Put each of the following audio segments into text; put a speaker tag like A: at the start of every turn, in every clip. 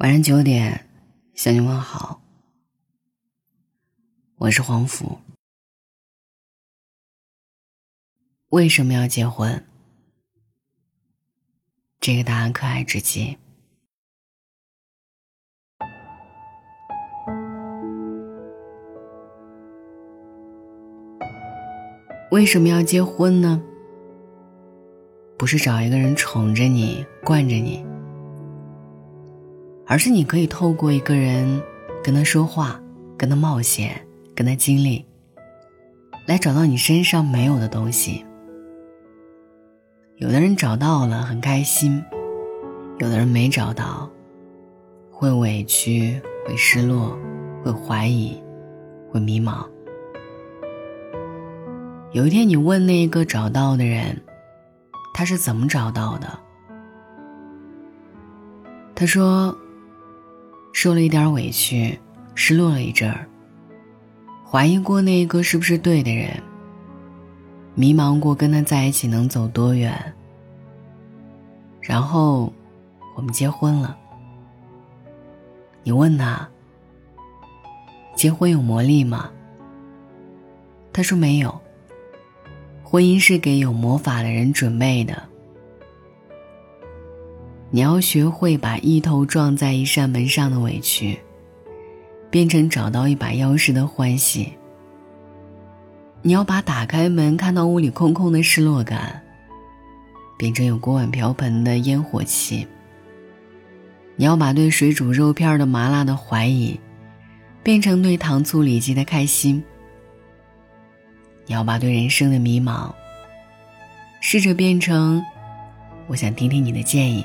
A: 晚上九点，向你问好。我是黄甫。为什么要结婚？这个答案可爱至极。为什么要结婚呢？不是找一个人宠着你、惯着你。而是你可以透过一个人，跟他说话，跟他冒险，跟他经历，来找到你身上没有的东西。有的人找到了很开心，有的人没找到，会委屈，会失落，会怀疑，会迷茫。有一天你问那个找到的人，他是怎么找到的？他说。受了一点委屈，失落了一阵儿，怀疑过那一个是不是对的人，迷茫过跟他在一起能走多远。然后，我们结婚了。你问他，结婚有魔力吗？他说没有。婚姻是给有魔法的人准备的。你要学会把一头撞在一扇门上的委屈，变成找到一把钥匙的欢喜。你要把打开门看到屋里空空的失落感，变成有锅碗瓢盆的烟火气。你要把对水煮肉片的麻辣的怀疑，变成对糖醋里脊的开心。你要把对人生的迷茫，试着变成，我想听听你的建议。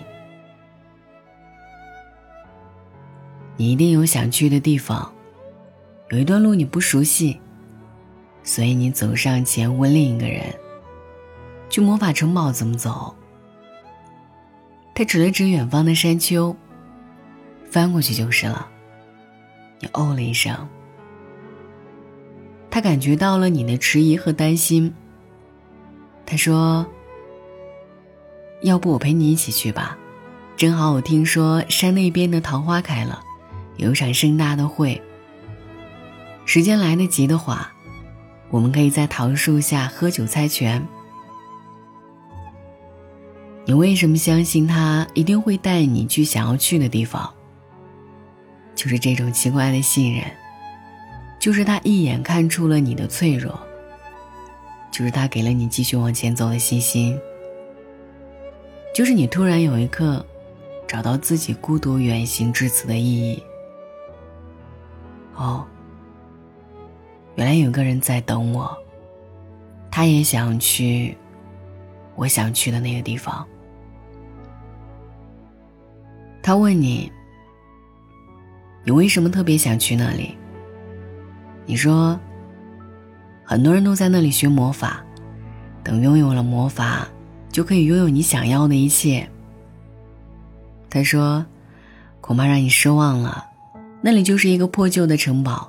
A: 你一定有想去的地方，有一段路你不熟悉，所以你走上前问另一个人：“去魔法城堡怎么走？”他指了指远方的山丘，翻过去就是了。你哦了一声，他感觉到了你的迟疑和担心。他说：“要不我陪你一起去吧，正好我听说山那边的桃花开了。”有一场盛大的会，时间来得及的话，我们可以在桃树下喝酒猜拳。你为什么相信他一定会带你去想要去的地方？就是这种奇怪的信任，就是他一眼看出了你的脆弱，就是他给了你继续往前走的信心，就是你突然有一刻找到自己孤独远行至此的意义。哦，原来有个人在等我，他也想去我想去的那个地方。他问你：“你为什么特别想去那里？”你说：“很多人都在那里学魔法，等拥有了魔法，就可以拥有你想要的一切。”他说：“恐怕让你失望了。”那里就是一个破旧的城堡，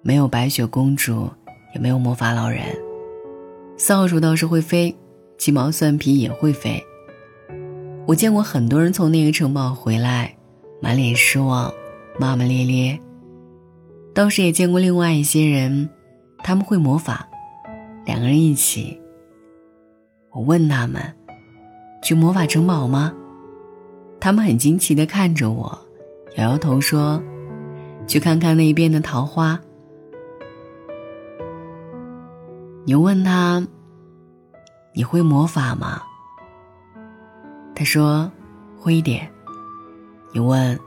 A: 没有白雪公主，也没有魔法老人。扫帚倒是会飞，鸡毛蒜皮也会飞。我见过很多人从那个城堡回来，满脸失望，骂骂咧咧。倒是也见过另外一些人，他们会魔法，两个人一起。我问他们，去魔法城堡吗？他们很惊奇地看着我，摇摇头说。去看看那边的桃花。你问他：“你会魔法吗？”他说：“会一点。”你问：“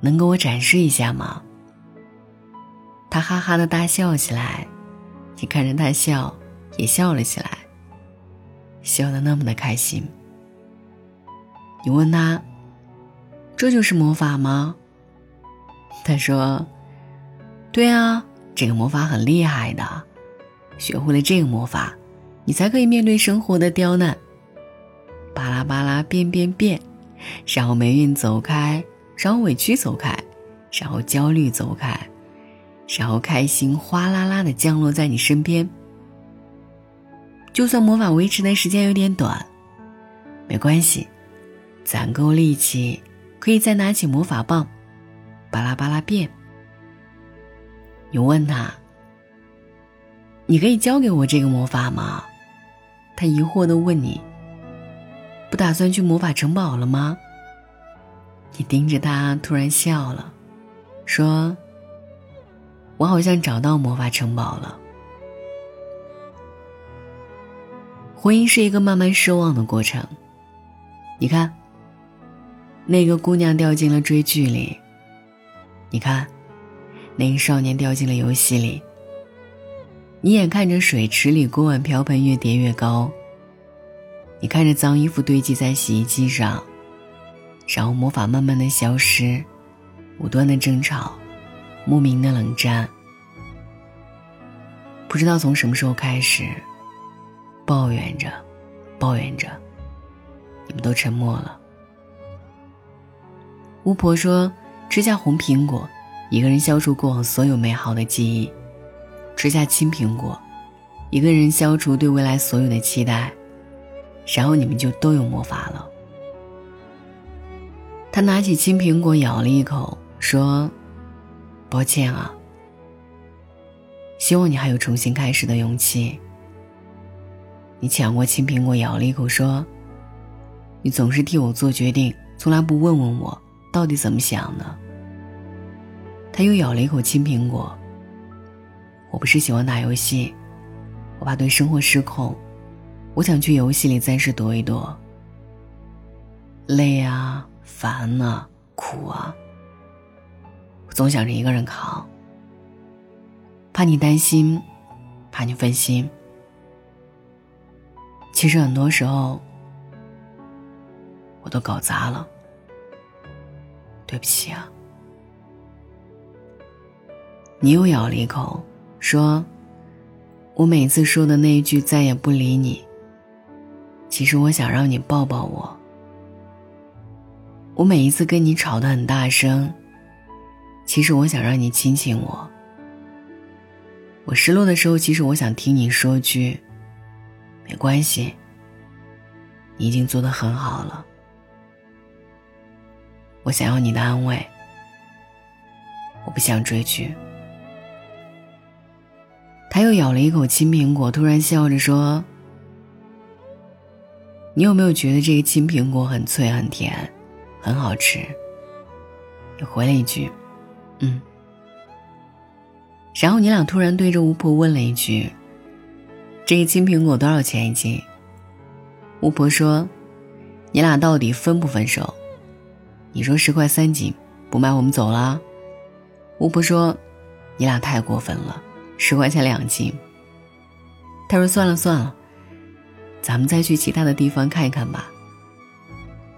A: 能给我展示一下吗？”他哈哈的大笑起来，你看着他笑，也笑了起来，笑得那么的开心。你问他：“这就是魔法吗？”他说：“对啊，这个魔法很厉害的，学会了这个魔法，你才可以面对生活的刁难。巴拉巴拉变变变，然后霉运走开，然后委屈走开，然后焦虑走开，然后开心哗啦啦的降落在你身边。就算魔法维持的时间有点短，没关系，攒够力气，可以再拿起魔法棒，巴拉巴拉变。你问他：“你可以教给我这个魔法吗？”他疑惑的问你：“不打算去魔法城堡了吗？”你盯着他，突然笑了，说：“我好像找到魔法城堡了。”婚姻是一个慢慢失望的过程。你看，那个姑娘掉进了追剧里；你看，那个少年掉进了游戏里。你眼看着水池里锅碗瓢盆越叠越高，你看着脏衣服堆积在洗衣机上，然后魔法慢慢的消失，无端的争吵，莫名的冷战，不知道从什么时候开始。抱怨着，抱怨着，你们都沉默了。巫婆说：“吃下红苹果，一个人消除过往所有美好的记忆；吃下青苹果，一个人消除对未来所有的期待。然后你们就都有魔法了。”他拿起青苹果咬了一口，说：“抱歉啊，希望你还有重新开始的勇气。”你抢过青苹果，咬了一口，说：“你总是替我做决定，从来不问问我到底怎么想的。”他又咬了一口青苹果。我不是喜欢打游戏，我怕对生活失控，我想去游戏里暂时躲一躲。累啊，烦啊，苦啊，我总想着一个人扛，怕你担心，怕你分心。其实很多时候，我都搞砸了，对不起啊。你又咬了一口，说：“我每次说的那一句再也不理你。”其实我想让你抱抱我。我每一次跟你吵得很大声，其实我想让你亲亲我。我失落的时候，其实我想听你说句。没关系，你已经做的很好了。我想要你的安慰，我不想追剧。他又咬了一口青苹果，突然笑着说：“你有没有觉得这个青苹果很脆、很甜，很好吃？”你回了一句：“嗯。”然后你俩突然对着巫婆问了一句。这个青苹果多少钱一斤？巫婆说：“你俩到底分不分手？”你说十块三斤，不卖我们走了。巫婆说：“你俩太过分了，十块钱两斤。”他说：“算了算了，咱们再去其他的地方看一看吧。”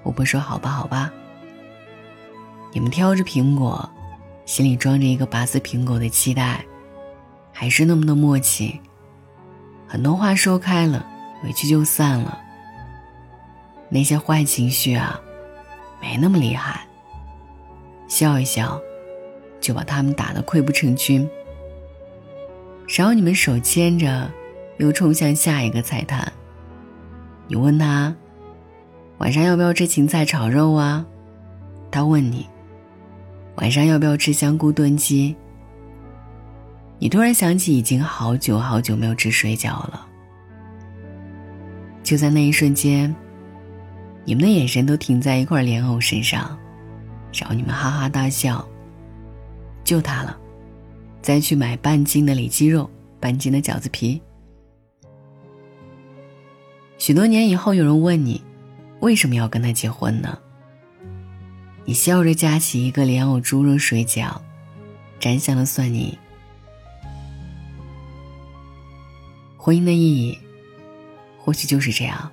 A: 巫婆说：“好吧好吧。”你们挑着苹果，心里装着一个拔丝苹果的期待，还是那么的默契。很多话说开了，委屈就散了。那些坏情绪啊，没那么厉害。笑一笑，就把他们打得溃不成军。然后你们手牵着，又冲向下一个菜摊。你问他，晚上要不要吃芹菜炒肉啊？他问你，晚上要不要吃香菇炖鸡？你突然想起，已经好久好久没有吃水饺了。就在那一瞬间，你们的眼神都停在一块莲藕身上，然后你们哈哈大笑。就它了，再去买半斤的里脊肉，半斤的饺子皮。许多年以后，有人问你，为什么要跟他结婚呢？你笑着夹起一个莲藕猪肉水饺，沾香的蒜泥。婚姻的意义，或许就是这样。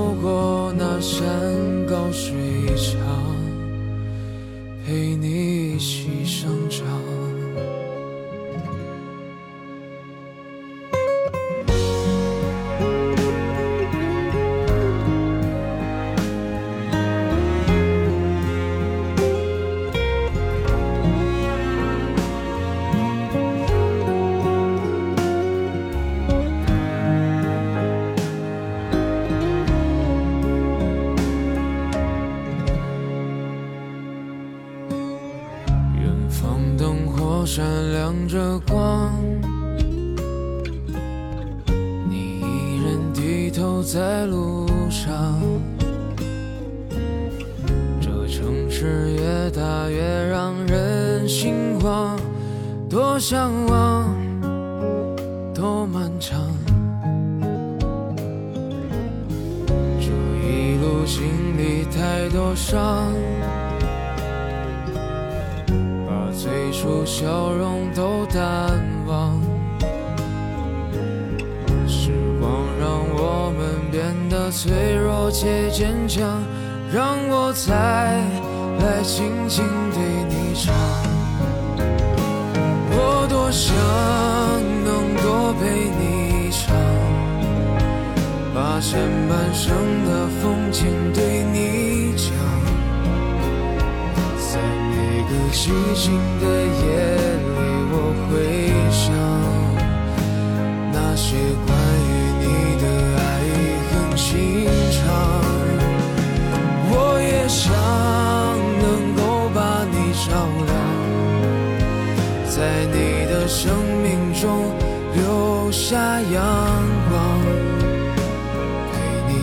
B: 在路上。这城市越大越让人心慌，多向往，多漫长。这一路经历太多伤。把最初笑容都淡忘，脆弱且坚强，让我再来轻轻对你唱。我多想能多陪你一场，把前半生的风景对你讲。在每个寂静的夜里，我会